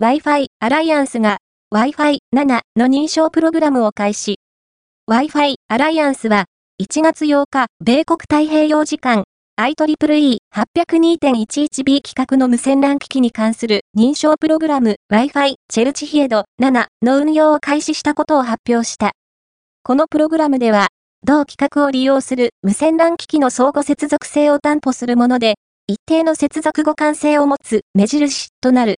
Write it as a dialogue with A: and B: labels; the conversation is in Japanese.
A: Wi-Fi アライアンスが Wi-Fi 7の認証プログラムを開始。Wi-Fi アライアンスは1月8日、米国太平洋時間 IEEE802.11b 規格の無線 LAN 機器に関する認証プログラム Wi-Fi チェルチヒエド7の運用を開始したことを発表した。このプログラムでは、同規格を利用する無線 LAN 機器の相互接続性を担保するもので、一定の接続互換性を持つ目印となる